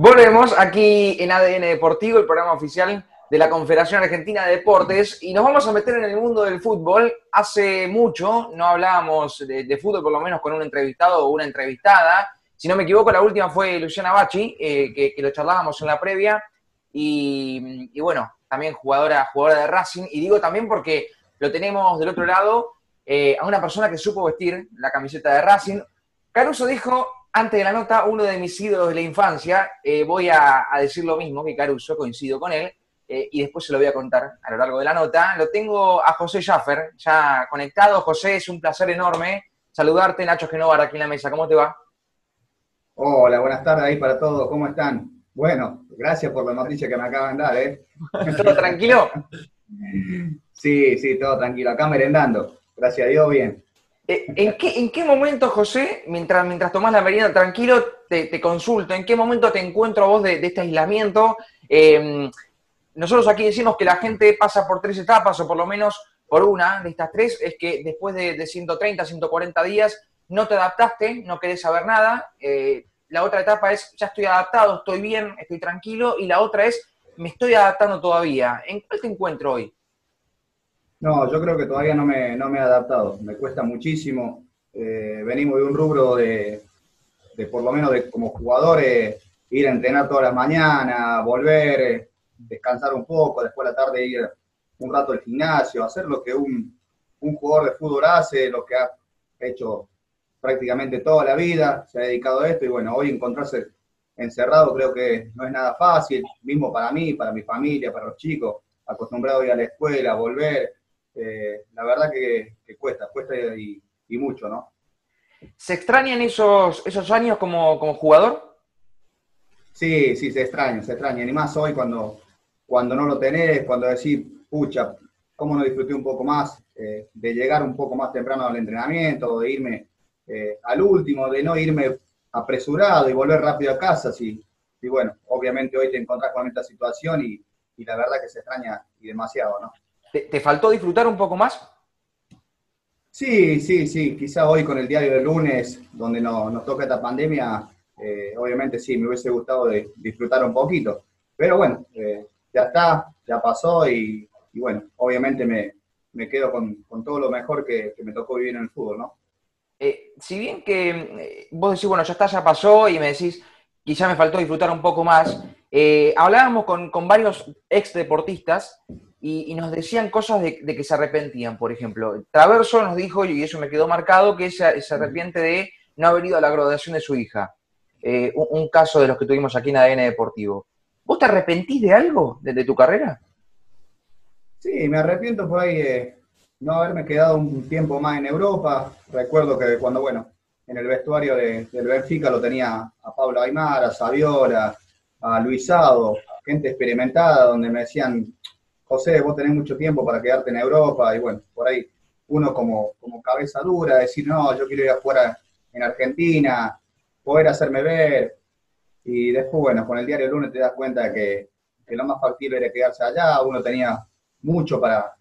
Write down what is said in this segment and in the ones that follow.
Volvemos aquí en ADN Deportivo, el programa oficial de la Confederación Argentina de Deportes, y nos vamos a meter en el mundo del fútbol. Hace mucho no hablábamos de, fútbol, por lo menos con un entrevistado o una entrevistada. Si no me equivoco, la última fue Luciana Bachi, eh, que, lo charlábamos en la previa, y, bueno, también jugadora, jugadora de Racing, y digo también porque lo tenemos del otro lado eh, a una persona que supo vestir la camiseta de Racing. Caruso dijo, antes de la nota, uno de mis ídolos de la infancia, eh, voy a, decir lo mismo que Caruso, coincido con él, eh, y después se lo voy a contar a lo largo de la nota. Lo tengo a José Schaffer, ya conectado. José, es un placer enorme saludarte, Nacho Genovar, aquí en la mesa. ¿Cómo te va? Hola, buenas tardes ahí para todos. ¿Cómo están? Bueno, gracias por la noticia que me acaban de dar, ¿eh? ¿Todo tranquilo? sí, sí, todo tranquilo. Acá merendando. Gracias a Dios, bien. Eh, ¿En qué, ¿En qué momento, José, mientras, mientras tomás la merienda tranquilo, te, consulto, ¿en qué momento te encuentro vos de, este aislamiento? Em, nosotros aquí decimos que la gente pasa por tres etapas, o por lo menos por una de estas tres, es que después de, 130, 140 días no te adaptaste, no querés saber nada. Eh, la otra etapa es, ya estoy adaptado, estoy bien, estoy tranquilo. Y la otra es, me estoy adaptando todavía. ¿En cuál te encuentro hoy? No, yo creo que todavía no me, no me he adaptado, me cuesta muchísimo. Eh, venimos de un rubro de, por lo menos de como jugadores, ir a entrenar todas las mañanas, volver, descansar un poco, después de la tarde ir un rato al gimnasio, hacer lo que un, un jugador de fútbol hace, lo que ha hecho prácticamente toda la vida, se ha dedicado a esto y bueno, hoy encontrarse encerrado creo que no es nada fácil, mismo para mí, para mi familia, para los chicos, acostumbrado a ir a la escuela, volver, eh, la verdad que, cuesta, cuesta y, mucho, ¿no? ¿Se extrañan esos, esos años como, jugador? Sí, sí, se extrañan, se extrañan. Y más hoy cuando, cuando no lo tenés, cuando decís, pucha, ¿cómo no disfruté un poco más eh, de llegar un poco más temprano al entrenamiento, de irme eh, al último, de no irme apresurado y volver rápido a casa? Sí. Y bueno, obviamente hoy te encontrás con esta situación y, y la verdad que se extraña y demasiado, ¿no? ¿Te, faltó disfrutar un poco más? Sí, sí, sí. Quizá hoy con el diario del lunes, donde nos toca esta pandemia, eh, obviamente sí, me hubiese gustado de disfrutar un poquito. Pero bueno, eh, ya está, ya pasó y, bueno, obviamente me, quedo con, todo lo mejor que, me tocó vivir en el fútbol, ¿no? Eh, si bien que vos decís, bueno, ya está, ya pasó, y me decís, quizá me faltó disfrutar un poco más, hablábamos con, con varios ex deportistas y, nos decían cosas de, que se arrepentían, por ejemplo. Traverso nos dijo, y eso me quedó marcado, que se, se arrepiente de no haber ido a la graduación de su hija. Eh, un, caso de los que tuvimos aquí en ADN Deportivo. ¿Vos te arrepentís de algo de, tu carrera? Sí, me arrepiento por ahí de no haberme quedado un tiempo más en Europa. Recuerdo que cuando, bueno, en el vestuario del Benfica lo tenía a Pablo Aymar, a Saviola, a Luisado, gente experimentada, donde me decían, José, vos tenés mucho tiempo para quedarte en Europa y bueno, por ahí uno como, como cabeza dura, decir, no, yo quiero ir afuera en Argentina, poder hacerme ver. Y después, bueno, con el diario lunes te das cuenta que, que lo más factible era quedarse allá, uno tenía mucho para,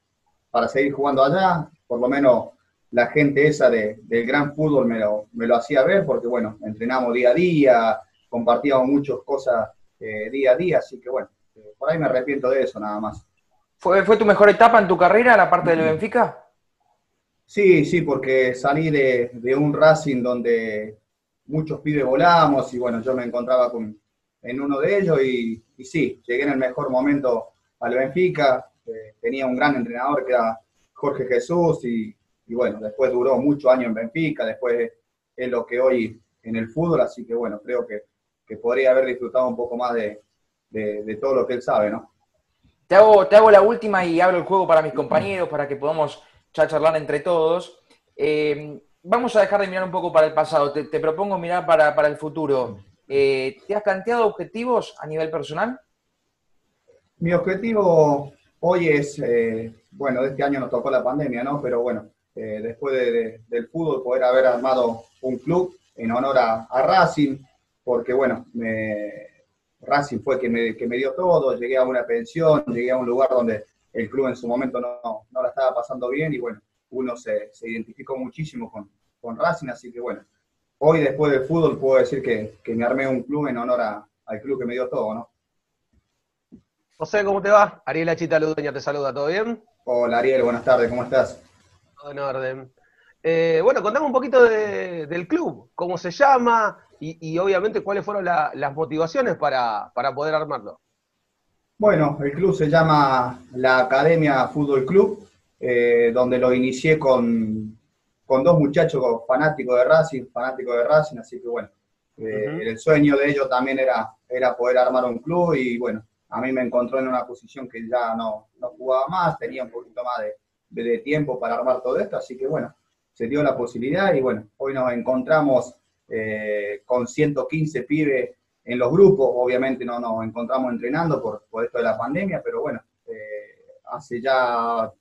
para seguir jugando allá, por lo menos la gente esa de, del gran fútbol me lo, me lo hacía ver, porque bueno, entrenamos día a día, compartíamos muchas cosas eh, día a día, así que bueno, eh, por ahí me arrepiento de eso nada más. ¿Fue, ¿Fue tu mejor etapa en tu carrera, la parte del Benfica? Sí, sí, porque salí de, un Racing donde muchos pibes volamos y bueno, yo me encontraba con, en uno de ellos y, sí, llegué en el mejor momento al Benfica, eh, tenía un gran entrenador que era Jorge Jesús y, bueno, después duró muchos años en Benfica, después es lo que hoy en el fútbol, así que bueno, creo que, podría haber disfrutado un poco más de, de todo lo que él sabe, ¿no? Te hago, te hago la última y abro el juego para mis compañeros, para que podamos charlar entre todos. Eh, vamos a dejar de mirar un poco para el pasado. Te, propongo mirar para, el futuro. Eh, ¿Te has planteado objetivos a nivel personal? Mi objetivo hoy es, eh, bueno, este año nos tocó la pandemia, ¿no? Pero bueno, después del fútbol, poder haber armado un club en honor a Racing, porque bueno, me, Racing fue que me, que me dio todo, llegué a una pensión, llegué a un lugar donde el club en su momento no, no la estaba pasando bien y bueno, uno se, se identificó muchísimo con, con, Racing, así que bueno, hoy después del fútbol puedo decir que, que, me armé un club en honor a, al club que me dio todo, ¿no? José, ¿cómo te va? Ariel Achita Ludueña te saluda, ¿todo bien? Hola Ariel, buenas tardes, ¿cómo estás? Todo en orden. Eh, bueno, contame un poquito del club, cómo se llama y, obviamente cuáles fueron las motivaciones para, poder armarlo. Bueno, el club se llama la Academia Fútbol Club, eh, donde lo inicié con, dos muchachos fanáticos de Racing, fanáticos de Racing, así que bueno, eh, el sueño de ellos también era, era poder armar un club y bueno, a mí me encontró en una posición que ya no, jugaba más, tenía un poquito más de, tiempo para armar todo esto, así que bueno, se dio la posibilidad y bueno, hoy nos encontramos eh, con 115 pibes en los grupos, obviamente no nos encontramos entrenando por, por esto de la pandemia, pero bueno, eh, hace ya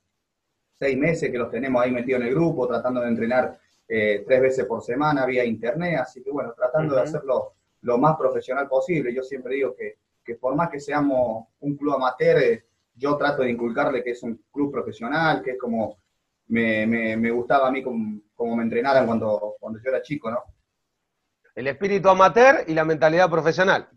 seis meses que los tenemos ahí metidos en el grupo, tratando de entrenar eh, tres veces por semana vía internet, así que bueno, tratando de hacerlo lo más profesional posible. Yo siempre digo que que por más que seamos un club amateur, eh, yo trato de inculcarle que es un club profesional, que es como me, gustaba a mí como, me entrenaran cuando, cuando yo era chico, ¿no? El espíritu amateur y la mentalidad profesional.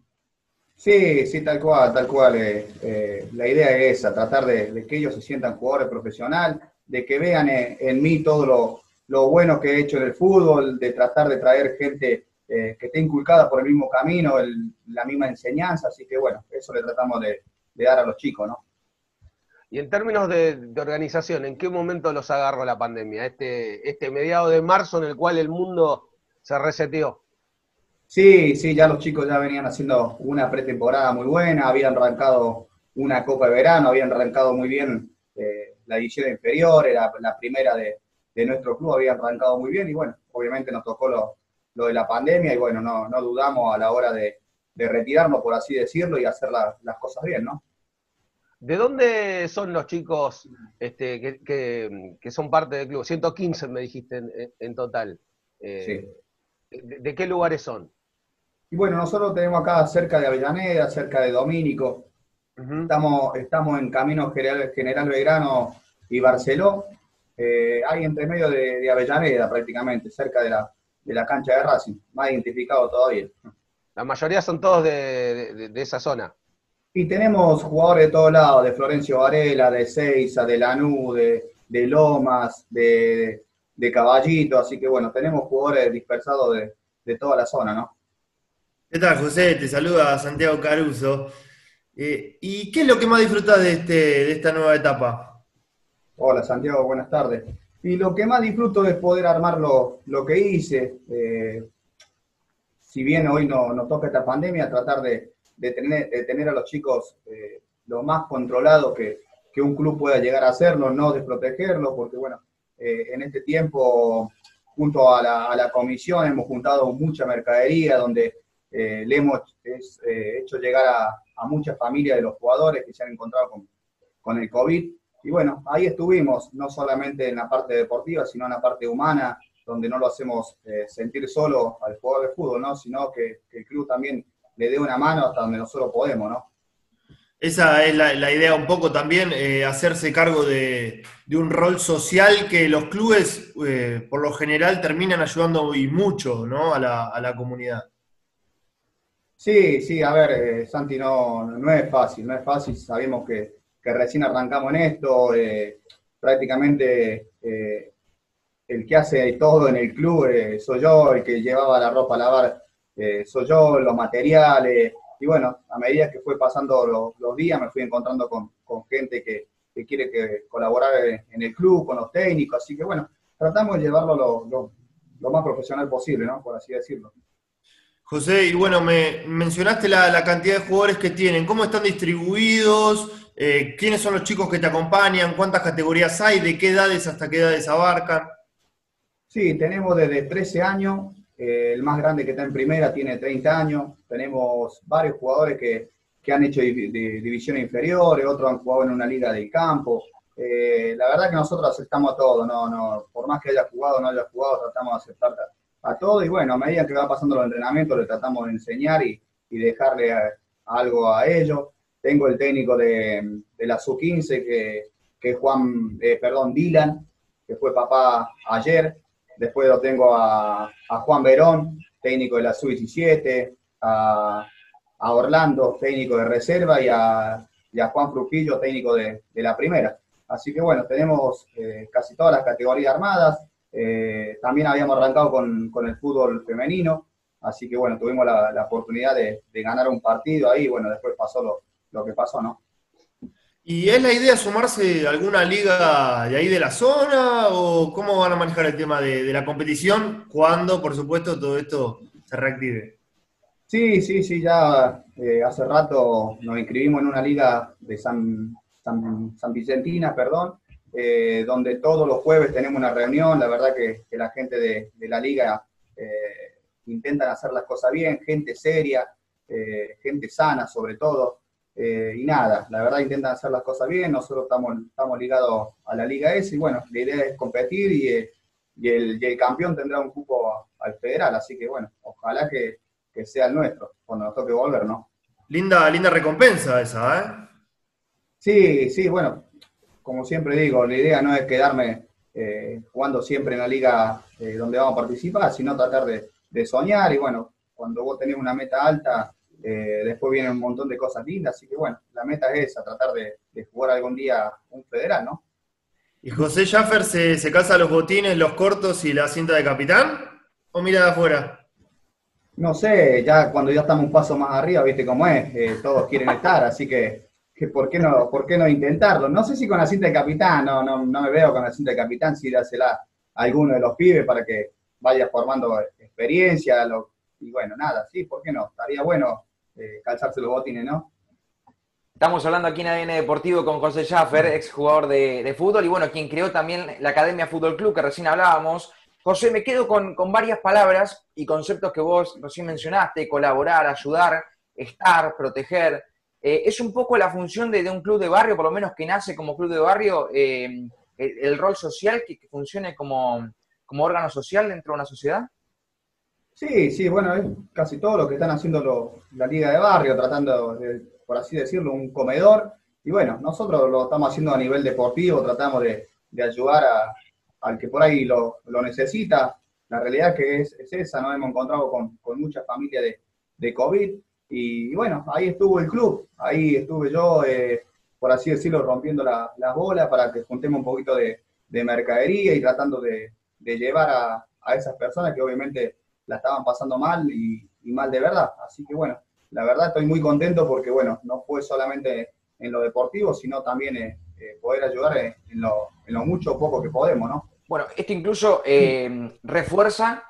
Sí, sí, tal cual, tal cual. Eh, eh, la idea es esa, tratar de, que ellos se sientan jugadores profesionales, de que vean en, mí todo lo, lo, bueno que he hecho en el fútbol, de tratar de traer gente eh, que esté inculcada por el mismo camino, la misma enseñanza, así que bueno, eso le tratamos de, dar a los chicos, ¿no? Y en términos de, organización, ¿en qué momento los agarró la pandemia? Este, este mediado de marzo en el cual el mundo se reseteó. Sí, sí, ya los chicos ya venían haciendo una pretemporada muy buena, habían arrancado una Copa de Verano, habían arrancado muy bien eh, la edición inferior, era la primera de, de, nuestro club, habían arrancado muy bien y bueno, obviamente nos tocó lo, lo de la pandemia y bueno, no, no dudamos a la hora de, retirarnos, por así decirlo, y hacer las cosas bien, ¿no? ¿De dónde son los chicos este, que, son parte del club? 115 me dijiste en, total. Eh, sí. de, qué lugares son? Y bueno, nosotros tenemos acá cerca de Avellaneda, cerca de Domínico. estamos, estamos en Camino General, General Belgrano y Barceló. Eh, hay entre medio de Avellaneda prácticamente, cerca de la, de la cancha de Racing, más identificado todavía. La mayoría son todos de, esa zona. Y tenemos jugadores de todos lados, de Florencio Varela, de Seiza, de Lanú, de, Lomas, de, Caballito, así que bueno, tenemos jugadores dispersados de, toda la zona, ¿no? ¿Qué tal, José? Te saluda Santiago Caruso. Eh, ¿Y qué es lo que más disfrutas de, este, de esta nueva etapa? Hola, Santiago, buenas tardes. Y lo que más disfruto es poder armar lo, que hice. Eh, si bien hoy no nos toca esta pandemia, tratar de, tener, tener, a los chicos eh, lo más controlado que, un club pueda llegar a hacerlo, no desprotegerlo, porque bueno, en este tiempo, junto a la, comisión, hemos juntado mucha mercadería donde le hemos hecho llegar a, muchas familias de los jugadores que se han encontrado con, con el COVID y bueno, ahí estuvimos, no solamente en la parte deportiva, sino en la parte humana, donde no lo hacemos eh, sentir solo al jugador de fútbol, ¿no? sino que, el club también le dé una mano hasta donde nosotros podemos, ¿no? Esa es la, idea un poco también, eh, hacerse cargo de, un rol social que los clubes eh, por lo general terminan ayudando y mucho ¿no? a, la, a la comunidad. Sí, sí, a ver, Santi, no, no es fácil, no es fácil, sabemos que, que recién arrancamos en esto, eh, prácticamente eh, el que hace todo en el club eh, soy yo, el que llevaba la ropa a lavar soy yo, los materiales, y bueno, a medida que fue pasando los días me fui encontrando con, gente que, quiere que colaborar en el club, con los técnicos, así que bueno, tratamos de llevarlo lo, lo más profesional posible, ¿no? Por así decirlo. José, y bueno, me mencionaste la, cantidad de jugadores que tienen, ¿cómo están distribuidos? Eh, ¿Quiénes son los chicos que te acompañan? ¿Cuántas categorías hay? ¿De qué edades hasta qué edades abarcan? Sí, tenemos desde 13 años, eh, el más grande que está en primera tiene 30 años, tenemos varios jugadores que, han hecho divisiones inferiores, otros han jugado en una liga del campo. Eh, la verdad que nosotros aceptamos a todo, no, no, por más que haya jugado o no haya jugado, tratamos de aceptar a, todo y bueno, a medida que va pasando los entrenamientos le tratamos de enseñar y, dejarle algo a ellos. Tengo el técnico de, la SU-15, que, es Juan, eh, perdón, Dylan, que fue papá ayer. Después lo tengo a, Juan Verón, técnico de la SU-17, a, Orlando, técnico de reserva, y a, Juan Frujillo, técnico de, la primera. Así que bueno, tenemos eh, casi todas las categorías armadas. Eh, también habíamos arrancado con, el fútbol femenino, así que bueno, tuvimos la, oportunidad de, ganar un partido ahí, bueno, después pasó lo, lo que pasó, ¿no? ¿Y es la idea sumarse a alguna liga de ahí de la zona o cómo van a manejar el tema de, la competición cuando, por supuesto, todo esto se reactive? Sí, sí, sí, ya eh, hace rato nos inscribimos en una liga de San, San, Vicentina, perdón, eh, donde todos los jueves tenemos una reunión, la verdad que, la gente de, la liga eh, intentan hacer las cosas bien, gente seria, gente sana sobre todo. Eh, y nada, la verdad intentan hacer las cosas bien, nosotros estamos, estamos ligados a la Liga S y bueno, la idea es competir y, eh, y, el, campeón tendrá un cupo al federal, así que bueno, ojalá que, sea el nuestro, cuando nos toque volver, ¿no? Linda, linda recompensa esa, ¿eh? Sí, sí, bueno, como siempre digo, la idea no es quedarme eh, jugando siempre en la liga donde vamos a participar, sino tratar de, de soñar y bueno, cuando vos tenés una meta alta, eh, después vienen un montón de cosas lindas, así que bueno, la meta es esa, tratar de, jugar algún día un federal, ¿no? ¿Y José Schaffer se, se calza los botines, los cortos y la cinta de capitán? ¿O mira de afuera? No sé, ya cuando ya estamos un paso más arriba, viste cómo es, eh, todos quieren estar, así que, ¿por, qué no, ¿por qué no intentarlo? No sé si con la cinta de capitán, no, no, no me veo con la cinta de capitán, si dásela a alguno de los pibes para que vaya formando experiencia, y bueno, nada, sí, ¿por qué no? Estaría bueno eh, calzarse los botines, ¿no? Estamos hablando aquí en ADN Deportivo con José Schaffer, ex jugador de, fútbol y bueno, quien creó también la Academia Fútbol Club que recién hablábamos. José, me quedo con, varias palabras y conceptos que vos recién mencionaste, colaborar, ayudar, estar, proteger. Eh, es un poco la función de, un club de barrio, por lo menos que nace como club de barrio, eh, el, rol social que, funcione como, como órgano social dentro de una sociedad. Sí, sí, bueno, es casi todo lo que están haciendo la Liga de Barrio, tratando, de, por así decirlo, un comedor. Y bueno, nosotros lo estamos haciendo a nivel deportivo, tratamos de, ayudar al que por ahí lo, necesita. La realidad que es, esa, nos hemos encontrado con, con muchas familias de, COVID. Y, bueno, ahí estuvo el club, ahí estuve yo, eh, por así decirlo, rompiendo las la bolas para que juntemos un poquito de, mercadería y tratando de, llevar a, a esas personas que obviamente la estaban pasando mal y, mal de verdad. Así que bueno, la verdad estoy muy contento porque bueno, no fue solamente en lo deportivo, sino también eh, eh, poder ayudar en, lo, mucho o poco que podemos, ¿no? Bueno, esto incluso refuerza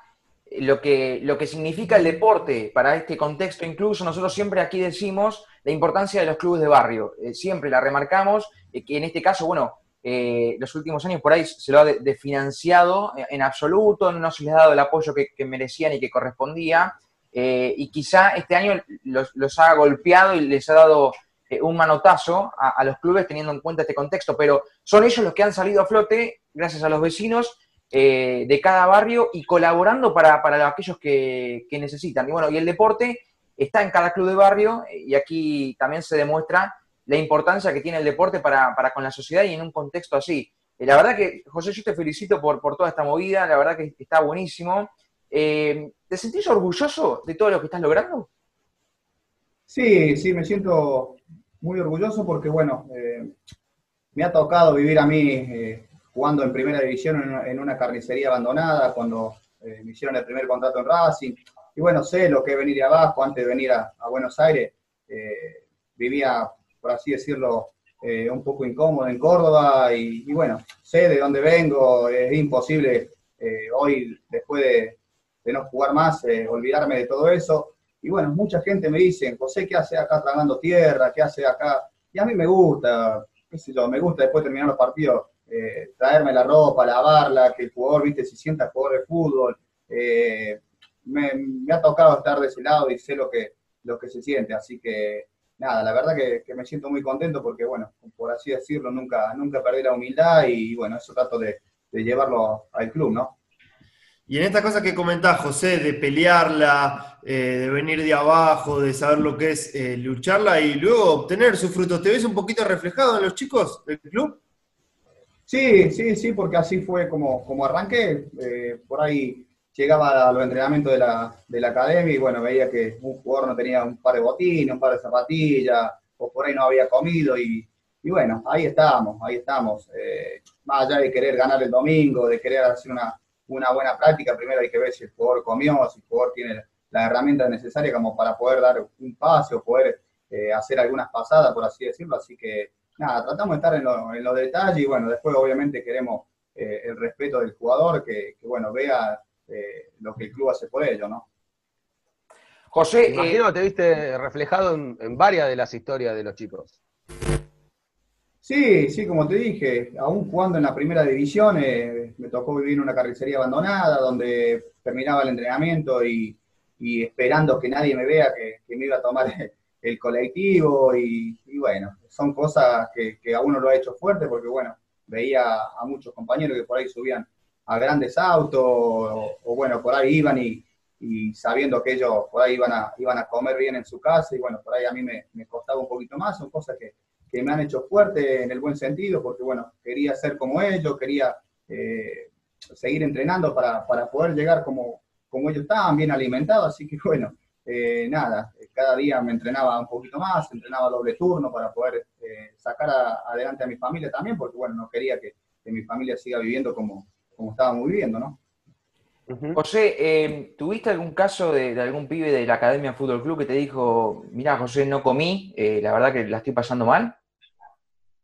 lo que, lo que significa el deporte para este contexto. Incluso nosotros siempre aquí decimos la importancia de los clubes de barrio. siempre la remarcamos, que en este caso, bueno, eh, los últimos años por ahí se lo ha desfinanciado en absoluto, no se les ha dado el apoyo que, merecían y que correspondía, eh, y quizá este año los, ha golpeado y les ha dado eh, un manotazo a, los clubes teniendo en cuenta este contexto, pero son ellos los que han salido a flote gracias a los vecinos de cada barrio y colaborando para, aquellos que, que necesitan. Y bueno, y el deporte está en cada club de barrio y aquí también se demuestra la importancia que tiene el deporte para, con la sociedad y en un contexto así. Eh, la verdad que, José, yo te felicito por, por toda esta movida, la verdad que está buenísimo. Eh, ¿Te sentís orgulloso de todo lo que estás logrando? Sí, sí, me siento muy orgulloso porque, bueno, eh, me ha tocado vivir a mí jugando en primera división en una, carnicería abandonada, cuando me hicieron el primer contrato en Racing. Y bueno, sé lo que es venir de abajo, antes de venir a, a Buenos Aires, vivía por así decirlo, eh, un poco incómodo en Córdoba y, bueno, sé de dónde vengo, es imposible eh, hoy, después de, no jugar más, eh, olvidarme de todo eso. Y bueno, mucha gente me dice, José, ¿qué hace acá tragando tierra? ¿Qué hace acá? Y a mí me gusta, qué sé yo, me gusta después de terminar los partidos traerme la ropa, lavarla, que el jugador, viste, se sienta jugador de fútbol. Me, me, ha tocado estar de ese lado y sé lo que, lo que se siente, así que nada, la verdad que, me siento muy contento porque, bueno, por así decirlo, nunca, nunca perdí la humildad y, bueno, eso trato de, llevarlo al club, ¿no? Y en esta cosa que comentás, José, de pelearla, eh, de venir de abajo, de saber lo que es eh, lucharla y luego obtener sus frutos, ¿te ves un poquito reflejado en los chicos del club? Sí, sí, sí, porque así fue como, como arranqué. Eh, por ahí llegaba a los entrenamientos de la, de la academia y bueno, veía que un jugador no tenía un par de botines, un par de zapatillas, o por ahí no había comido y, y bueno, ahí estábamos, ahí estamos. Eh, más allá de querer ganar el domingo, de querer hacer una, una buena práctica, primero hay que ver si el jugador comió, si el jugador tiene la herramienta necesaria como para poder dar un pase o poder eh, hacer algunas pasadas, por así decirlo. Así que nada, tratamos de estar en, en los detalles y bueno, después obviamente queremos eh, el respeto del jugador, que, bueno, vea eh, lo que el club hace por ello, ¿no? José, imagino que te viste reflejado en, varias de las historias de los chicos. Sí, sí, como te dije, aún jugando en la primera división, me tocó vivir en una carnicería abandonada, donde terminaba el entrenamiento y, esperando que nadie me vea que, me iba a tomar el colectivo y, bueno, son cosas que, a uno lo ha hecho fuerte porque bueno, veía a muchos compañeros que por ahí subían a grandes autos o, bueno, por ahí iban y, sabiendo que ellos por ahí iban a, iban a comer bien en su casa y bueno, por ahí a mí me, costaba un poquito más, son cosas que, me han hecho fuerte en el buen sentido porque bueno, quería ser como ellos, quería eh, seguir entrenando para, poder llegar como, como ellos estaban, bien alimentados, así que bueno, eh, nada, cada día me entrenaba un poquito más, entrenaba doble turno para poder eh, sacar adelante a mi familia también, porque bueno, no quería que, mi familia siga viviendo como, como estábamos viviendo, ¿no? José, eh, ¿tuviste algún caso de, algún pibe de la Academia Fútbol Club que te dijo, mira José, no comí, la verdad que la estoy pasando mal?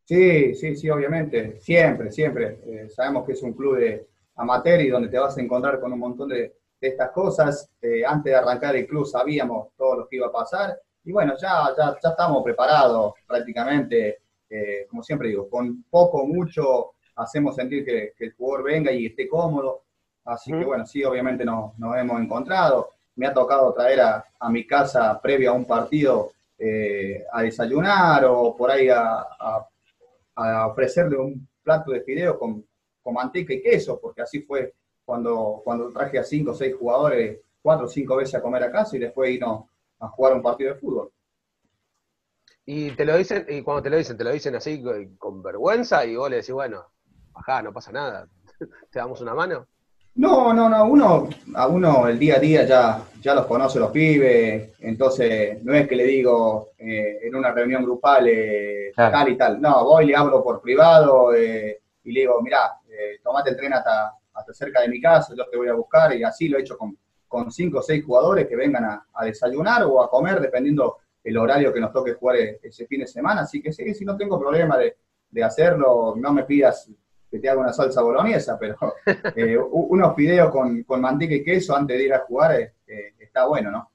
Sí, sí, sí, obviamente, siempre, siempre. sabemos que es un club de amateur y donde te vas a encontrar con un montón de, de estas cosas. Eh, antes de arrancar el club sabíamos todo lo que iba a pasar y bueno, ya, ya, ya estamos preparados prácticamente, eh, como siempre digo, con poco, mucho hacemos sentir que, el jugador venga y esté cómodo. Así que bueno, sí, obviamente nos, nos, hemos encontrado. Me ha tocado traer a, a mi casa previo a un partido eh, a desayunar o por ahí a, a, ofrecerle un plato de fideo con, con manteca y queso, porque así fue cuando, cuando traje a cinco o seis jugadores cuatro o cinco veces a comer a casa y después irnos a jugar un partido de fútbol. Y te lo dicen, y cuando te lo dicen, te lo dicen así con vergüenza y vos le decís, bueno, ajá, no pasa nada, te damos una mano. No, no, no, uno, a uno el día a día ya, ya los conoce los pibes, entonces no es que le digo eh, en una reunión grupal eh, tal y tal, no, voy, le hablo por privado eh, y le digo, mirá, tomate el tren hasta, hasta cerca de mi casa, yo te voy a buscar y así lo he hecho con, con cinco o seis jugadores que vengan a, desayunar o a comer, dependiendo el horario que nos toque jugar e, ese fin de semana. Así que sí, si no tengo problema de, hacerlo, no me pidas que te haga una salsa boloñesa, pero eh, unos fideos con, con, manteca y queso antes de ir a jugar eh, eh, está bueno, ¿no?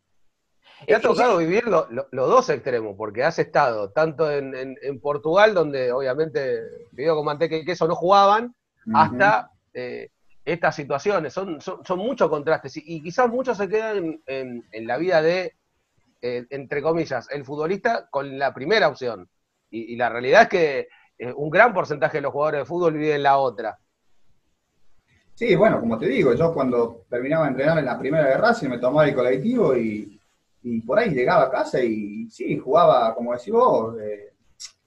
Te ha tocado vivir los dos extremos, porque has estado tanto en, Portugal, donde obviamente fideo con manteca y queso no jugaban, hasta estas situaciones. Son, son, muchos contrastes y, quizás muchos se quedan en, la vida de, eh, entre comillas, el futbolista con la primera opción. Y, la realidad es que eh, un gran porcentaje de los jugadores de fútbol viven en la otra. Sí, bueno, como te digo, yo cuando terminaba de entrenar en la primera de Racing me tomaba el colectivo y, por ahí llegaba a casa y, sí, jugaba, como decís vos, eh,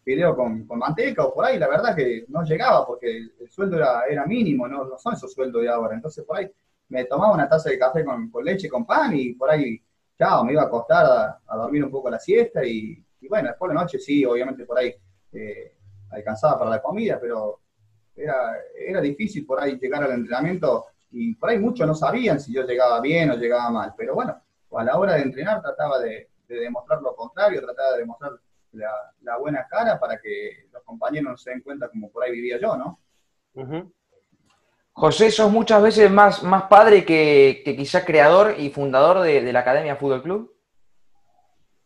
video con, manteca o por ahí, la verdad que no llegaba porque el, sueldo era, era mínimo, no, son esos sueldos de ahora. Entonces por ahí me tomaba una taza de café con, con leche, con pan y por ahí, chao, me iba a acostar a, dormir un poco la siesta y, bueno, después de la noche sí, obviamente por ahí eh, alcanzaba para la comida, pero era, era difícil por ahí llegar al entrenamiento y por ahí muchos no sabían si yo llegaba bien o llegaba mal, pero bueno, a la hora de entrenar trataba de, de demostrar lo contrario, trataba de demostrar la, buena cara para que los compañeros no se den cuenta como por ahí vivía yo, ¿no? José, sos muchas veces más, más padre que, que quizá creador y fundador de, la Academia Fútbol Club.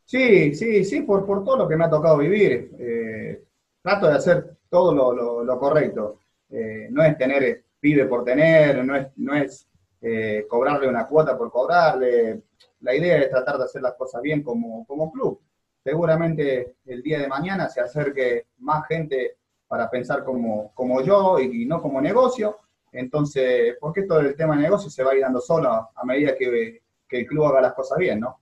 Sí, sí, sí, por, por todo lo que me ha tocado vivir. Eh, trato de hacer todo lo, correcto. Eh, no es tener pibe por tener, no es, no es eh, cobrarle una cuota por cobrarle. La idea es tratar de hacer las cosas bien como, como club seguramente el día de mañana se acerque más gente para pensar como, como yo y, no como negocio. Entonces, porque todo el tema de negocio se va a ir dando solo a, medida que, el club haga las cosas bien, ¿no?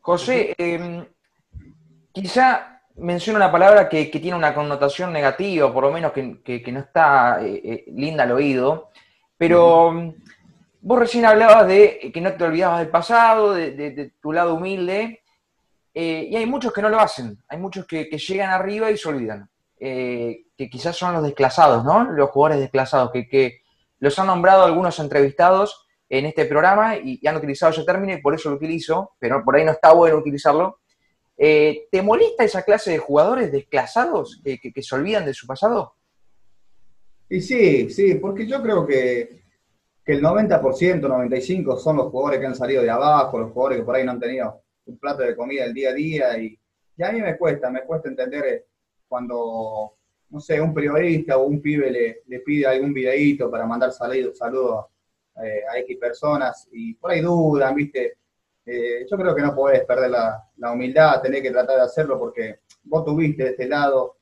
José, em, quizá menciona una palabra que, tiene una connotación negativa, por lo menos que, no está eh, eh, linda al oído, pero vos recién hablabas de que no te olvidabas del pasado, de, tu lado humilde, eh, y hay muchos que no lo hacen, hay muchos que, llegan arriba y se olvidan, eh, que quizás son los desclasados, ¿no? Los jugadores desclasados, que, los han nombrado algunos entrevistados en este programa y, han utilizado ese término y por eso lo utilizo, pero por ahí no está bueno utilizarlo. Eh, ¿Te molesta esa clase de jugadores desclasados que se olvidan de su pasado? Y sí, sí, porque yo creo que, el 90%, 95% son los jugadores que han salido de abajo, los jugadores que por ahí no han tenido un plato de comida el día a día. Y, a mí me cuesta, me cuesta entender eh, cuando, no sé, un periodista o un pibe le, pide algún videíto para mandar saludos saludo, eh, a X personas y por ahí dudan, ¿viste? Eh, yo creo que no podés perder la, humildad, tenés que tratar de hacerlo porque vos tuviste de este lado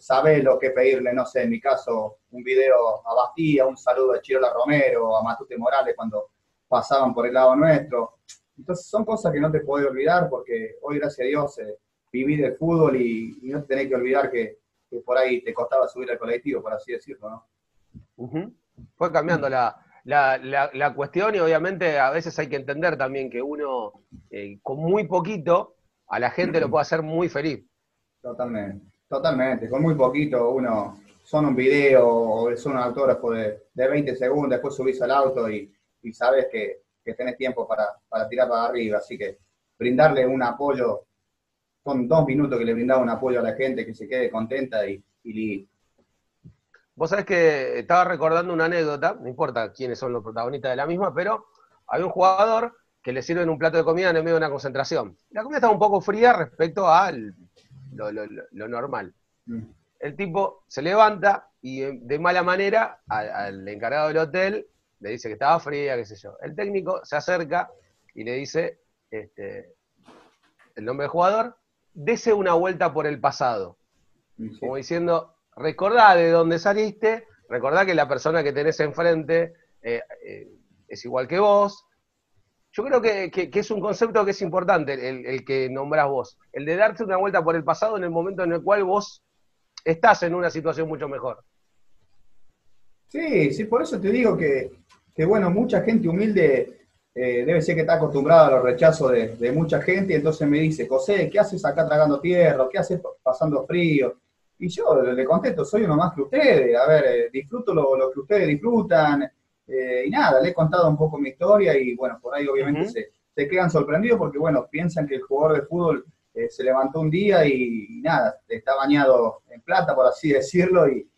sabe lo que pedirle, no sé, en mi caso, un video a Bastía, un saludo a Chirola Romero, a Matute Morales cuando pasaban por el lado nuestro. Entonces son cosas que no te podés olvidar porque hoy, gracias a Dios, eh, viví del fútbol y, no te tenés que olvidar que, por ahí te costaba subir al colectivo, por así decirlo, ¿no? Fue cambiando la, la, cuestión y obviamente a veces hay que entender también que uno eh, con muy poquito a la gente lo puede hacer muy feliz. Totalmente. Totalmente, con muy poquito uno son un video o son un autógrafo de, 20 segundos, después subís al auto y, sabes que, tenés tiempo para, tirar para arriba. Así que brindarle un apoyo, son dos minutos que le brindaba un apoyo a la gente que se quede contenta y, y Vos sabés que estaba recordando una anécdota, no importa quiénes son los protagonistas de la misma, pero hay un jugador que le sirven un plato de comida en el medio de una concentración. La comida estaba un poco fría respecto al lo, normal. Mm. El tipo se levanta y de mala manera al, encargado del hotel le dice que estaba fría, qué sé yo. El técnico se acerca y le dice este, el nombre del jugador, dese una vuelta por el pasado. Como diciendo, recordá de dónde saliste, recordá que la persona que tenés enfrente eh, eh, es igual que vos, yo creo que, es un concepto que es importante, el, que nombrás vos, el de darte una vuelta por el pasado en el momento en el cual vos estás en una situación mucho mejor. Sí, sí, por eso te digo que, bueno, mucha gente humilde eh, debe ser que está acostumbrada a los rechazos de, mucha gente, y entonces me dice, José, ¿qué haces acá tragando tierra? ¿Qué haces pasando frío? Y yo le contesto, soy uno más que ustedes, a ver, eh, disfruto lo que ustedes disfrutan, eh, y nada, le he contado un poco mi historia y bueno, por ahí obviamente se, quedan sorprendidos porque bueno, piensan que el jugador de fútbol se levantó un día y, nada, está bañado en plata, por así decirlo, y,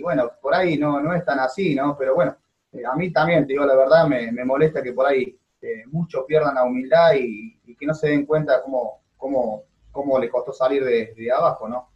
bueno, por ahí no, no es tan así, ¿no? Pero bueno, eh, a mí también, te digo la verdad, me, molesta que por ahí muchos pierdan la humildad y, que no se den cuenta cómo, cómo, cómo les costó salir de, de abajo, ¿no?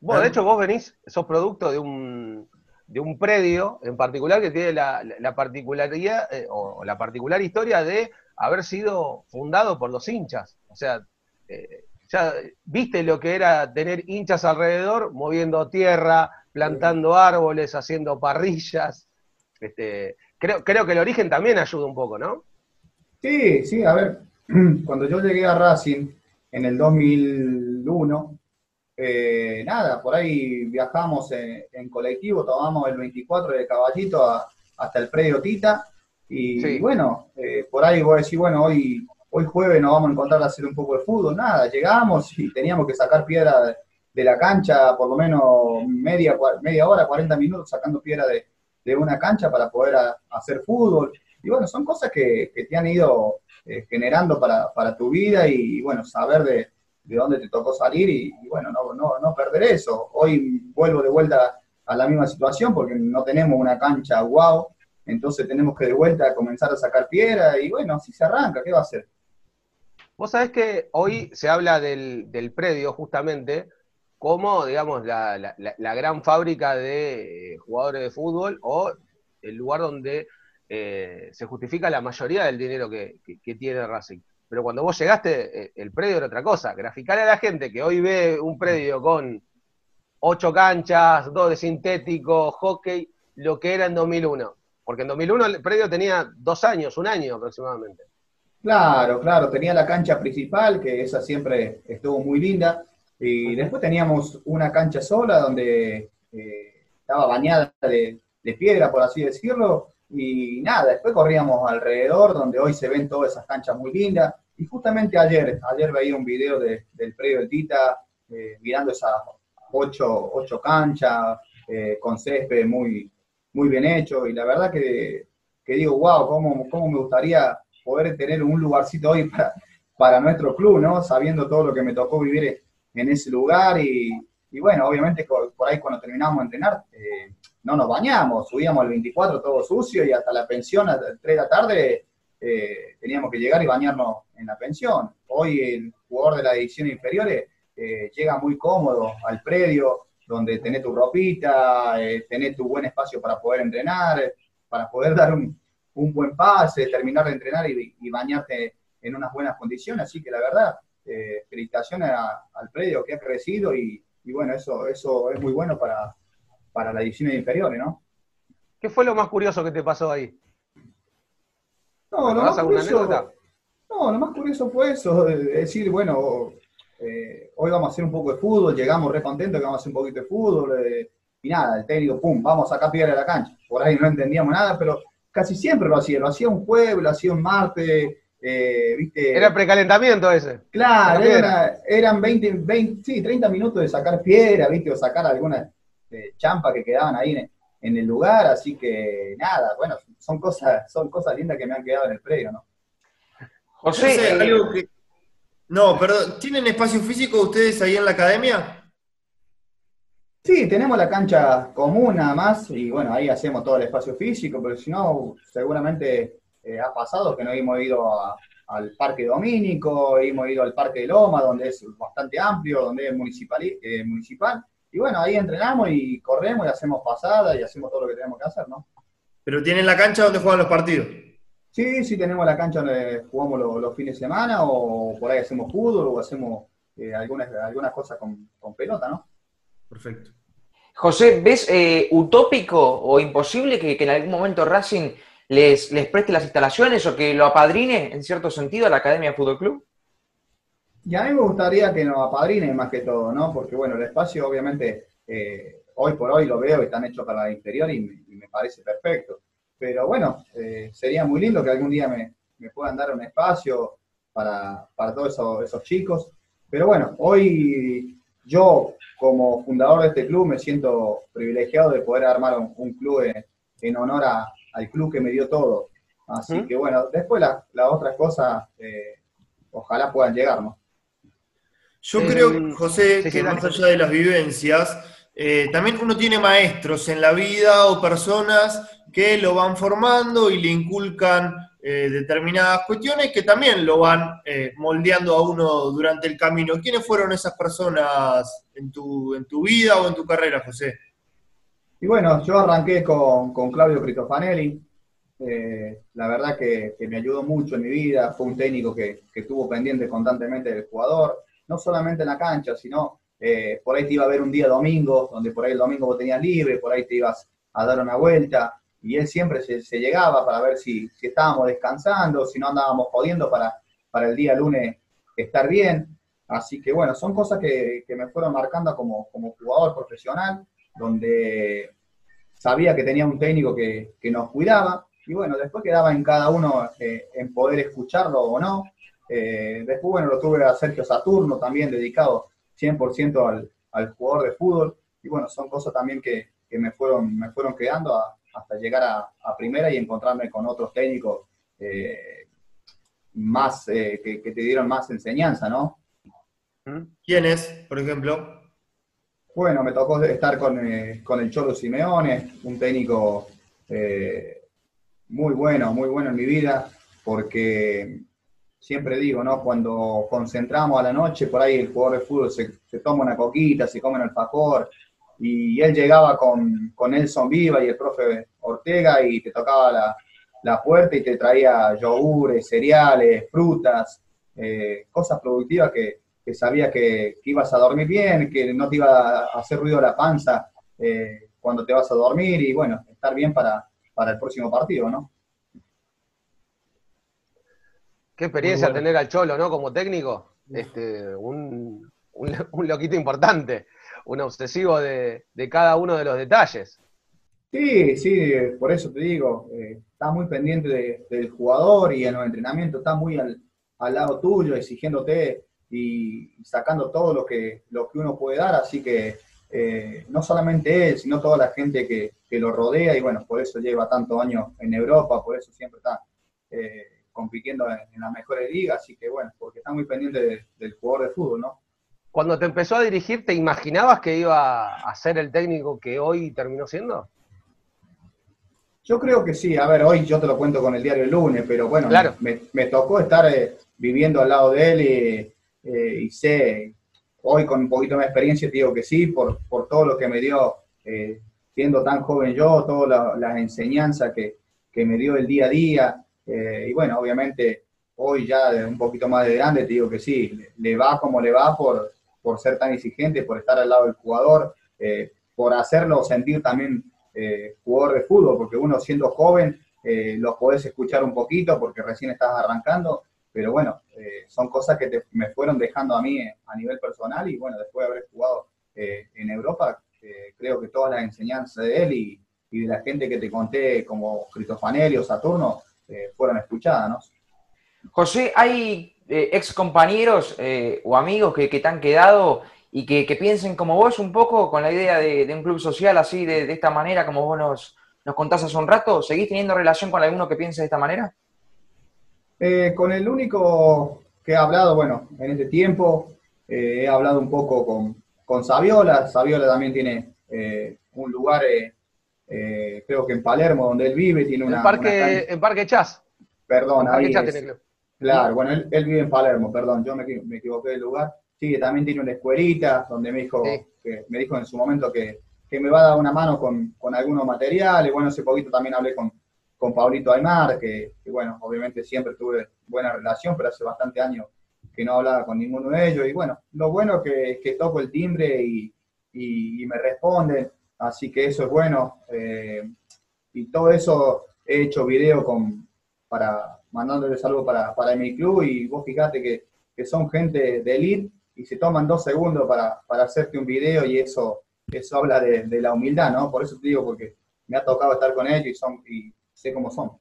Bueno, de hecho vos venís, sos producto de un, de un predio en particular que tiene la, particularidad eh, o la particular historia de haber sido fundado por los hinchas. O sea, eh, ya viste lo que era tener hinchas alrededor, moviendo tierra, plantando árboles, haciendo parrillas. Este, creo, creo que el origen también ayuda un poco, ¿no? Sí, sí, a ver, cuando yo llegué a Racing en el 2001, eh, nada, por ahí viajamos en, colectivo, tomamos el 24 de Caballito hasta el predio Tita. Y, bueno, eh, por ahí voy a decir, bueno, hoy, hoy jueves nos vamos a encontrar a hacer un poco de fútbol. Nada, llegamos y teníamos que sacar piedra de, la cancha por lo menos media, media hora, 40 minutos sacando piedra de, una cancha para poder hacer fútbol. Y bueno, son cosas que, te han ido eh, generando para, para tu vida y bueno, saber de, de dónde te tocó salir y, bueno, no, no, no perder eso. Hoy vuelvo de vuelta a la misma situación porque no tenemos una cancha wow, entonces tenemos que de vuelta comenzar a sacar piedra y bueno, si se arranca, ¿qué va a hacer? Vos sabés que hoy se habla del, predio justamente como, digamos, la, la, gran fábrica de eh, jugadores de fútbol o el lugar donde eh, se justifica la mayoría del dinero que, que tiene Racing. Pero cuando vos llegaste, eh, el predio era otra cosa. Graficar a la gente que hoy ve un predio con ocho canchas, dos de sintético, hockey, lo que era en 2001. Porque en 2001 el predio tenía dos años, un año aproximadamente. Claro, claro, tenía la cancha principal, que esa siempre estuvo muy linda, y después teníamos una cancha sola donde eh, estaba bañada de, piedra, por así decirlo, Y nada, después corríamos alrededor, donde hoy se ven todas esas canchas muy lindas. Y justamente ayer, ayer veía un video del predio del Tita, eh, mirando esas ocho, ocho canchas, eh, con césped muy, muy bien hecho. Y la verdad que, que digo, wow, cómo, cómo me gustaría poder tener un lugarcito hoy para, para nuestro club, ¿no? Sabiendo todo lo que me tocó vivir en ese lugar y, y bueno, obviamente por ahí cuando terminamos de entrenar, eh, no nos bañamos, subíamos al 24 todo sucio y hasta la pensión a las 3 de la tarde eh, teníamos que llegar y bañarnos en la pensión. Hoy el jugador de la división inferiores eh, llega muy cómodo al predio, donde tenés tu ropita, eh, tenés tu buen espacio para poder entrenar, para poder dar un, un buen pase, terminar de entrenar y, y, bañarte en unas buenas condiciones. Así que la verdad, felicitaciones al predio que ha crecido y, y bueno, eso, eso es muy bueno para, para las divisiones inferiores, ¿no? ¿Qué fue lo más curioso que te pasó ahí? No, lo más curioso, no, lo más curioso fue eso, decir, bueno, eh, hoy vamos a hacer un poco de fútbol, llegamos re contentos que vamos a hacer un poquito de fútbol, eh, y nada, el técnico, pum, vamos a sacar piedra de la cancha. Por ahí no entendíamos nada, pero casi siempre lo hacía, lo hacía un jueves, lo hacía un martes, eh, ¿viste? Era precalentamiento ese. Claro, eran 20, 20, sí, 30 minutos de sacar piedra, ¿viste? O sacar alguna eh, champa que quedaban ahí en, el lugar, así que nada, bueno, son cosas, son cosas lindas que me han quedado en el predio, ¿no? José, eh, No, perdón, ¿tienen espacio físico ustedes ahí en la academia? Sí, tenemos la cancha común nada más, y bueno, ahí hacemos todo el espacio físico, pero si no, seguramente eh, ha pasado que no hemos ido al Parque Domínico, hemos ido al Parque de Loma, donde es bastante amplio, donde es municipal, eh, municipal. Y bueno, ahí entrenamos y corremos y hacemos pasadas y hacemos todo lo que tenemos que hacer, ¿no? ¿Pero tienen la cancha donde juegan los partidos? Sí, sí tenemos la cancha donde jugamos los, fines de semana o por ahí hacemos fútbol o hacemos eh, algunas, algunas cosas con, pelota, ¿no? Perfecto. José, ¿ves utópico o imposible que, que, en algún momento Racing les, les preste las instalaciones o que lo apadrine, en cierto sentido, a la Academia de Fútbol Club? Y a mí me gustaría que nos apadrine más que todo, ¿no? Porque, bueno, el espacio, obviamente, eh, hoy por hoy lo veo y están hechos para la interior y me, parece perfecto. Pero bueno, eh, sería muy lindo que algún día me, puedan dar un espacio para, todos esos, chicos. Pero bueno, hoy yo, como fundador de este club, me siento privilegiado de poder armar un, club en honor a, al club que me dio todo. Así que bueno, después las la otras cosas eh, ojalá puedan llegar, ¿no? Yo creo, eh, José, que más allá de las vivencias, eh, también uno tiene maestros en la vida o personas que lo van formando y le inculcan determinadas cuestiones que también lo van moldeando a uno durante el camino. ¿Quiénes fueron esas personas en tu, en tu vida o en tu carrera, José? Y bueno, yo arranqué con, con Claudio Cristofanelli. Eh, la verdad que, me ayudó mucho en mi vida. Fue un técnico que, que estuvo pendiente constantemente del jugador, no solamente en la cancha, sino eh, por ahí te iba a ver un día domingo, donde por ahí el domingo vos tenías libre, por ahí te ibas a dar una vuelta. Y él siempre se, llegaba para ver si, si, estábamos descansando, si no andábamos jodiendo para, para el día lunes estar bien. Así que bueno, son cosas que, que me fueron marcando como, como jugador profesional donde sabía que tenía un técnico que, nos cuidaba, y bueno, después quedaba en cada uno eh, en poder escucharlo o no. Eh, después, bueno, lo tuve a Sergio Saturno, también dedicado 100% al, al, jugador de fútbol, y bueno, son cosas también que, me, fueron, me fueron quedando hasta llegar a, primera y encontrarme con otros técnicos eh, más, que, que, te dieron más enseñanza, ¿no? ¿Quiénes, por ejemplo? Bueno, me tocó estar con, eh, el Cholo Simeone, un técnico eh, muy bueno, muy bueno en mi vida, porque siempre digo, ¿no? Cuando concentramos a la noche, por ahí el jugador de fútbol se, toma una coquita, se come el alfajor, y él llegaba con, con Nelson Viva y el profe Ortega y te tocaba la, puerta y te traía yogures, cereales, frutas, eh, cosas productivas que, que sabía que, ibas a dormir bien, que no te iba a hacer ruido la panza eh, cuando te vas a dormir y bueno, estar bien para, el próximo partido, ¿no? Qué experiencia tener al Cholo, ¿no? Como técnico, este, un, loquito importante, un obsesivo de, cada uno de los detalles. Sí, sí, por eso te digo, eh, está muy pendiente del jugador y en los entrenamientos está muy al, lado tuyo, exigiéndote y sacando todo lo que, lo que uno puede dar, así que eh, no solamente él, sino toda la gente que, lo rodea y bueno, por eso lleva tantos años en Europa, por eso siempre está eh, compitiendo en, las mejores ligas, así que bueno, porque está muy pendiente del jugador de fútbol, ¿no? Cuando te empezó a dirigir, ¿te imaginabas que iba a ser el técnico que hoy terminó siendo? Yo creo que sí. A ver, hoy yo te lo cuento con el diario el lunes, pero bueno, me, tocó estar eh, viviendo al lado de él y, y, sé, hoy con un poquito más experiencia te digo que sí, por, por todo lo que me dio eh, siendo tan joven yo, todas las enseñanzas que, que, me dio el día a día. Eh, y bueno, obviamente hoy ya un poquito más de grande te digo que sí, le, va como le va por, por ser tan exigente, por estar al lado del jugador, por hacerlo sentir también eh, jugador de fútbol, porque uno siendo joven eh, los podés escuchar un poquito porque recién estás arrancando, pero bueno, eh, son cosas que me fueron dejando a mí a nivel personal y bueno, después de haber jugado en Europa, creo que todas las enseñanzas de él y, de la gente que te conté como Cristofanelli o Saturno fueron escuchadas, ¿no? José, ¿hay ex compañeros o amigos que, que te han quedado y que, piensen como vos un poco con la idea de, un club social así, de, esta manera, como vos nos, nos, contás hace un rato? ¿Seguís teniendo relación con alguno que piense de esta manera? Eh, con el único que he hablado, bueno, en este tiempo, eh, he hablado un poco con, con Saviola. Saviola también tiene eh, un lugar, creo que en Palermo, donde él vive, tiene una... En Parque, en Parque Chas. Perdón, ahí Claro, bueno, él, vive en Palermo, perdón, yo me, me equivoqué del lugar. Sí, también tiene una escuelita donde me dijo, que, me dijo en su momento que, me va a dar una mano con, algunos materiales. Bueno, hace poquito también hablé con, con Paulito Aymar, que, bueno, obviamente siempre tuve buena relación, pero hace bastante años que no hablaba con ninguno de ellos. Y bueno, lo bueno que, es que toco el timbre y, me responden, así que eso es bueno. Eh, y todo eso he hecho video con, para mandándoles algo para, para mi club y vos fijate que, que son gente de elite y se toman dos segundos para, hacerte un video y eso, eso habla de, la humildad, ¿no? Por eso te digo, porque me ha tocado estar con ellos y, son, y sé cómo son.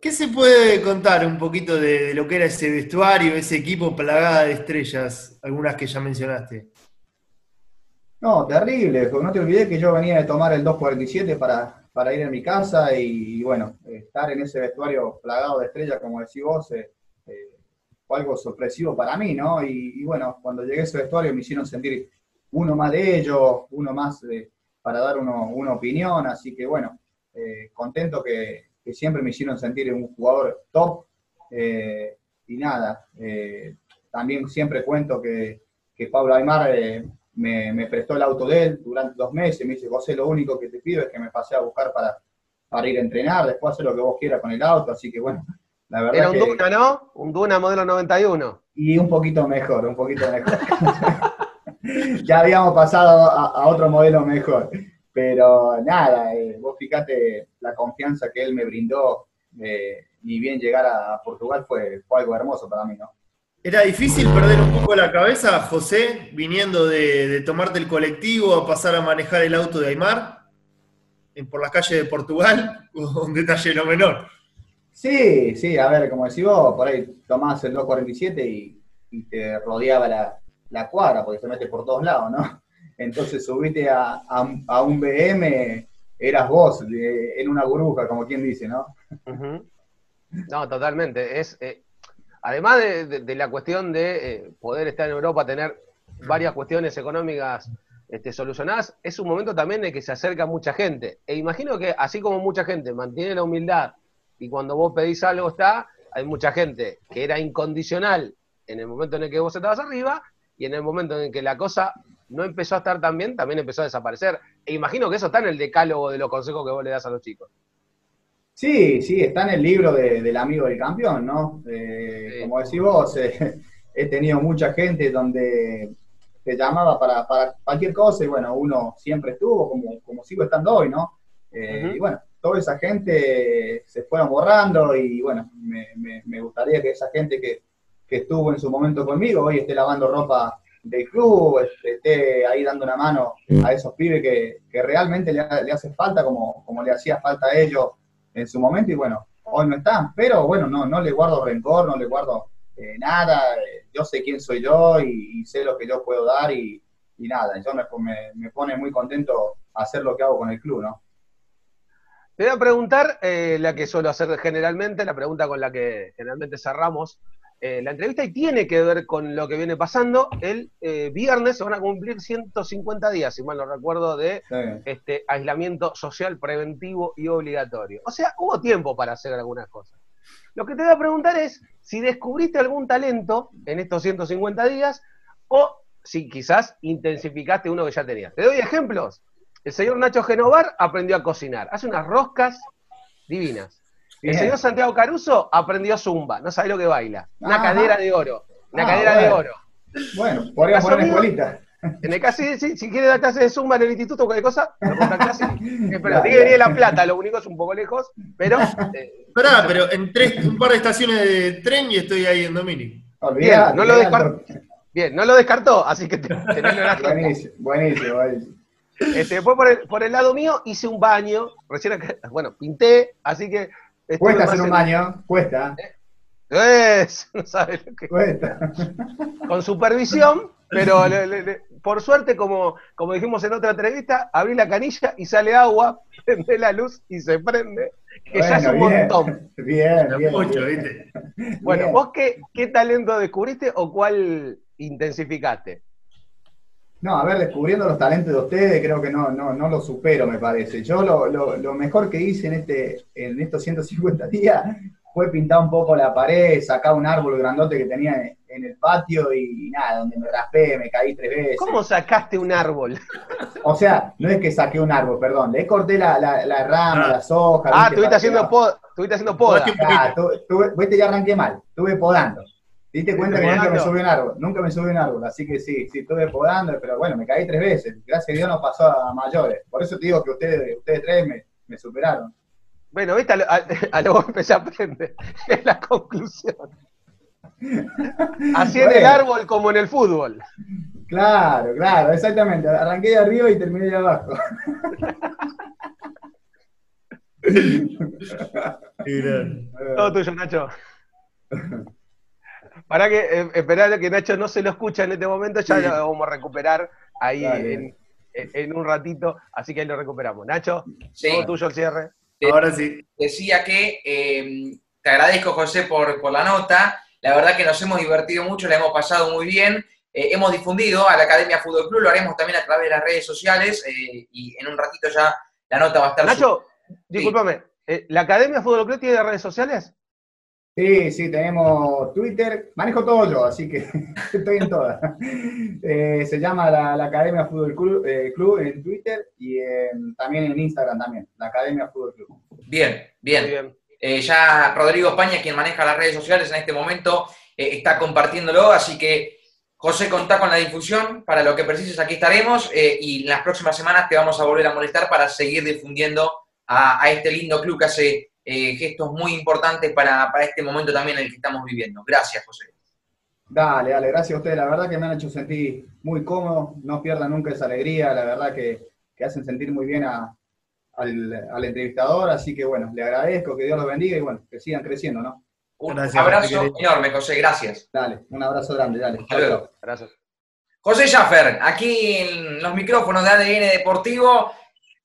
¿Qué se puede contar un poquito de, lo que era ese vestuario, ese equipo plagada de estrellas, algunas que ya mencionaste? No, terrible, no te olvides que yo venía de tomar el 247 para, para ir a mi casa y, bueno, estar en ese vestuario plagado de estrellas, como decís vos, eh, eh, fue algo sorpresivo para mí, ¿no? Y, bueno, cuando llegué a ese vestuario me hicieron sentir uno más de ellos, uno más para dar una opinión, así que bueno, eh, contento que, siempre me hicieron sentir un jugador top. Eh, y nada, eh, también siempre cuento que, Pablo Aymar me, me, prestó el auto de él durante dos meses, me dice, José, lo único que te pido es que me pase a buscar para, para ir a entrenar, después hacer lo que vos quieras con el auto, así que bueno, era un Duna, ¿no? Un Duna modelo 91. Y un poquito mejor, un poquito mejor. ya habíamos pasado a, otro modelo mejor. Pero nada, eh, vos fíjate la confianza que él me brindó eh, y bien llegar a Portugal fue, algo hermoso para mí, ¿no? ¿Era difícil perder un poco la cabeza, José, viniendo de, tomarte el colectivo a pasar a manejar el auto de Aymar por las calles de Portugal? Un detalle no menor. Sí, sí, a ver, como decís vos, por ahí tomás el 247 y, y te rodeaba la, cuadra, porque se mete por todos lados, ¿no? Entonces subiste a, un BM, eras vos, en una burbuja, como quien dice, ¿no? No, totalmente. Es, eh, además de, la cuestión de eh, poder estar en Europa, tener varias cuestiones económicas este, solucionadas, es un momento también de que se acerca mucha gente. E imagino que así como mucha gente mantiene la humildad y cuando vos pedís algo está, hay mucha gente que era incondicional en el momento en el que vos estabas arriba y en el momento en el que la cosa no empezó a estar tan bien, también empezó a desaparecer. E imagino que eso está en el decálogo de los consejos que vos le das a los chicos. Sí, sí, está en el libro del amigo del campeón, ¿no? Eh, como decís vos, eh, he tenido mucha gente donde te llamaba para, cualquier cosa y bueno, uno siempre estuvo como, como sigo estando hoy, ¿no? Eh, y bueno, toda esa gente se fueron borrando y bueno, me, gustaría que esa gente que, estuvo en su momento conmigo hoy esté lavando ropa del club, esté ahí dando una mano a esos pibes que, realmente le, hace falta, como, como le hacía falta a ellos en su momento, y bueno, hoy no están, pero bueno, no, no le guardo rencor, no le guardo eh, nada, eh, yo sé quién soy yo y, sé lo que yo puedo dar y, nada, yo me, me, pone muy contento hacer lo que hago con el club, ¿no? Te voy a preguntar eh, la que suelo hacer generalmente, la pregunta con la que generalmente cerramos la entrevista y tiene que ver con lo que viene pasando. El viernes se van a cumplir 150 días, si mal no recuerdo, de este aislamiento social preventivo y obligatorio. O sea, hubo tiempo para hacer algunas cosas. Lo que te voy a preguntar es si descubriste algún talento en estos 150 días o si quizás intensificaste uno que ya tenías. Te doy ejemplos. El señor Nacho Genovar aprendió a cocinar, hace unas roscas divinas. El señor Santiago Caruso aprendió zumba, no sabe lo que baila. Una cadera de oro, una ah, cadera de oro. Bueno, podría poner escuelita. En el caso, si, si quiere dar clase de Zumba en el instituto, cualquier cosa, lo clase. pero tiene que venir de La Plata, lo único es un poco lejos, pero. Eh, pero en tres, un par de estaciones de tren y estoy ahí en Domini. Bien, no lo descartó. Bien, no lo descartó, así que tenés la Buenísimo, buenísimo, buenísimo. Este, después por el, por el lado mío hice un baño, recién bueno, pinté, así que. Cuesta hacer un baño, cuesta. Es, no sabes lo que cuesta. Con supervisión, pero por suerte, como, como dijimos en otra entrevista, abrí la canilla y sale agua, prende la luz y se prende, que ya es un montón. Bien, bien, Bueno, ¿vos qué, qué talento descubriste o cuál intensificaste? No, a ver, descubriendo los talentos de ustedes, creo que no, no, no lo supero, me parece. Yo lo, lo, lo mejor que hice en, este, en estos 150 días fue pintar un poco la pared, sacar un árbol grandote que tenía en, el patio y, nada, donde me raspé, me caí tres veces. ¿Cómo sacaste un árbol? O sea, no es que saqué un árbol, perdón, le corté la, la, rama, ah. las hojas. Ah, estuviste haciendo, pod, estuviste haciendo poda. Ah, viste, ya arranqué mal, estuve podando. ¿Te diste cuenta que nunca me subí un árbol? Nunca me subí un árbol, así que sí, sí, estuve podando, pero bueno, me caí tres veces. Gracias a Dios no pasó a mayores. Por eso te digo que ustedes, ustedes tres me, me superaron. Bueno, viste, a, lo empecé a aprender. Es la conclusión. Así en el árbol como en el fútbol. Claro, claro, exactamente. Arranqué de arriba y terminé de abajo. Todo tuyo, Nacho. Para que eh, esperar que Nacho no se lo escucha en este momento, ya lo vamos a recuperar ahí en, un ratito, así que ahí lo recuperamos. Nacho, todo tuyo el cierre. Ahora sí. Decía que em, te agradezco, José, por, la nota. La verdad que nos hemos divertido mucho, la hemos pasado muy bien. Eh, hemos difundido a la Academia Fútbol Club, lo haremos también a través de las redes sociales eh, y en un ratito ya la nota va a estar. Nacho, discúlpame, eh, ¿la Academia Fútbol Club tiene redes sociales? Sí, sí, tenemos Twitter, manejo todo yo, así que estoy en todas. Eh, se llama la, Academia Fútbol eh, Club, en Twitter y también en Instagram también, la Academia Fútbol Club. Bien, bien. Eh, ya Rodrigo España, quien maneja las redes sociales en este momento, está compartiéndolo, así que José, contá con la difusión, para lo que precises aquí estaremos y en las próximas semanas te vamos a volver a molestar para seguir difundiendo a, a este lindo club que hace eh, gestos muy importantes para, este momento también en el que estamos viviendo. Gracias, José. Dale, dale, gracias a ustedes. La verdad que me han hecho sentir muy cómodo, no pierdan nunca esa alegría, la verdad que, hacen sentir muy bien al, entrevistador, así que bueno, le agradezco, que Dios los bendiga y bueno, que sigan creciendo, ¿no? Un abrazo enorme, José, gracias. Dale, un abrazo grande, dale. Gracias. José Schaffer, aquí en los micrófonos de ADN Deportivo.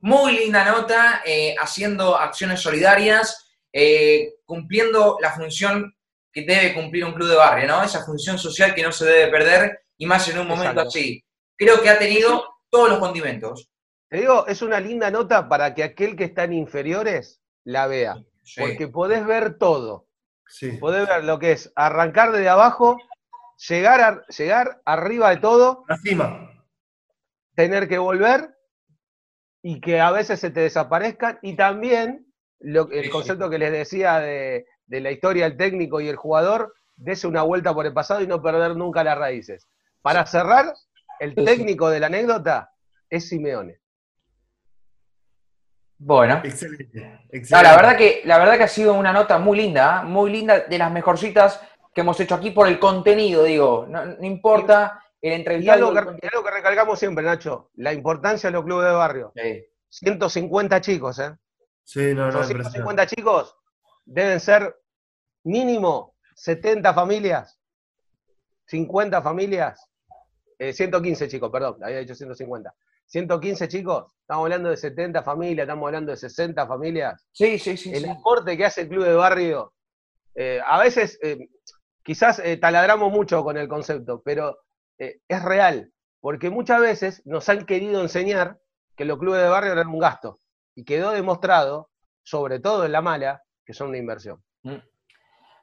Muy linda nota, eh, haciendo acciones solidarias, eh, cumpliendo la función que debe cumplir un club de barrio, ¿no? Esa función social que no se debe perder, y más en un momento así. Creo que ha tenido todos los condimentos. Te digo, es una linda nota para que aquel que está en inferiores la vea. Porque podés ver todo. Sí. Podés ver lo que es arrancar desde abajo, llegar, llegar arriba de todo. Encima. Tener que volver y que a veces se te desaparezcan. Y también lo, el concepto que les decía de, la historia del técnico y el jugador, dese una vuelta por el pasado y no perder nunca las raíces. Para cerrar, el técnico de la anécdota es Simeone. Bueno. Excelente. la, verdad que, la verdad que ha sido una nota muy linda, ¿eh? muy linda, de las mejorcitas que hemos hecho aquí por el contenido, digo. No, importa el entrevistado... Y algo, que, algo que recalcamos siempre, Nacho, la importancia de los clubes de barrio. 150 chicos, ¿eh? Sí, no, no, 150 chicos deben ser mínimo 70 familias, 50 familias, 115 eh, chicos, perdón, había dicho 150. 115 chicos, estamos hablando de 70 familias, estamos hablando de 60 familias. Sí, sí, sí. El aporte que hace el club de barrio, eh, a veces eh, quizás taladramos mucho con el concepto, pero es real, porque muchas veces nos han querido enseñar que los clubes de barrio eran un gasto, y quedó demostrado, sobre todo en la mala, que son una inversión. Mm.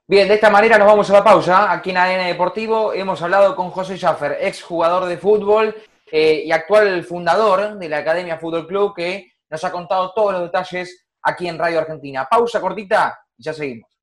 Bien, de esta manera nos vamos a la pausa. Aquí en ADN Deportivo hemos hablado con José Schaffer, ex jugador de fútbol eh, y actual fundador de la Academia Fútbol Club, que nos ha contado todos los detalles aquí en Radio Argentina. Pausa cortita y ya seguimos.